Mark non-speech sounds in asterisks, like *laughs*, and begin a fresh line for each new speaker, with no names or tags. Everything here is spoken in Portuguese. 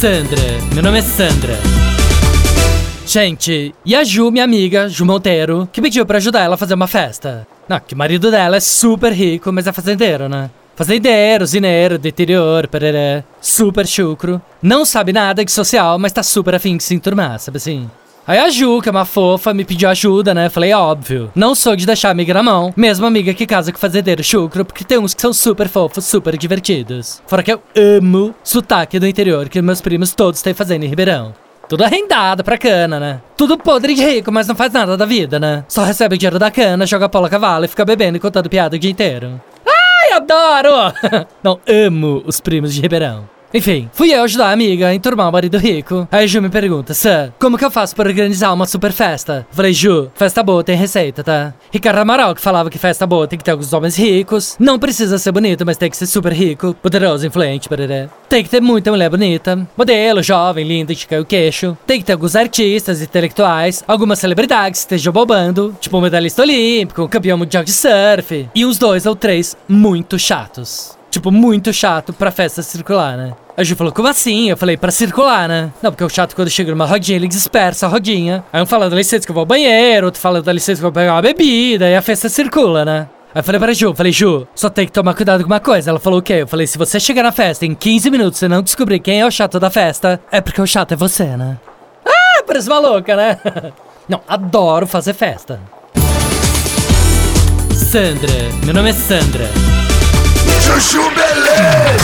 Sandra, meu nome é Sandra. Gente, e a Ju, minha amiga, Ju Monteiro, que pediu pra ajudar ela a fazer uma festa. Não, que o marido dela é super rico, mas é fazendeiro, né? Fazendeiro, zineiro, do interior, pereré. Super chucro. Não sabe nada de social, mas tá super afim de se enturmar, sabe assim? Aí a Ju, que é uma fofa, me pediu ajuda, né? Falei, óbvio. Não sou de deixar amiga na mão. Mesmo amiga que casa com fazendeiro chucro, porque tem uns que são super fofos, super divertidos. Fora que eu amo sotaque do interior que meus primos todos têm fazendo em Ribeirão. Tudo arrendado pra cana, né? Tudo podre de rico, mas não faz nada da vida, né? Só recebe dinheiro da cana, joga polo a cavalo e fica bebendo e contando piada o dia inteiro. Ai, adoro! *laughs* não, amo os primos de Ribeirão. Enfim, fui eu ajudar a amiga a enturmar o marido rico. Aí Ju me pergunta, Sam, como que eu faço para organizar uma super festa? Falei, Ju, festa boa tem receita, tá? Ricardo Amaral que falava que festa boa tem que ter alguns homens ricos. Não precisa ser bonito, mas tem que ser super rico, poderoso, influente, pereré. Tem que ter muita mulher bonita, modelo, jovem, linda, de cair o queixo. Tem que ter alguns artistas, intelectuais, algumas celebridades que estejam bobando, tipo um medalhista olímpico, um campeão mundial de surf. E uns dois ou três muito chatos. Tipo, muito chato pra festa circular, né? A Ju falou, como assim? Eu falei, pra circular, né? Não, porque o chato quando chega numa rodinha, ele dispersa a rodinha. Aí um fala, dá licença que eu vou ao banheiro, outro fala, dá licença que eu vou pegar uma bebida, e a festa circula, né? Aí eu falei pra Ju, falei, Ju, só tem que tomar cuidado com uma coisa. Ela falou o quê? Eu falei, se você chegar na festa em 15 minutos e não descobrir quem é o chato da festa, é porque o chato é você, né? Ah, parece maluca, né? *laughs* não, adoro fazer festa. Sandra, meu nome é Sandra.
Chuchu Beleza!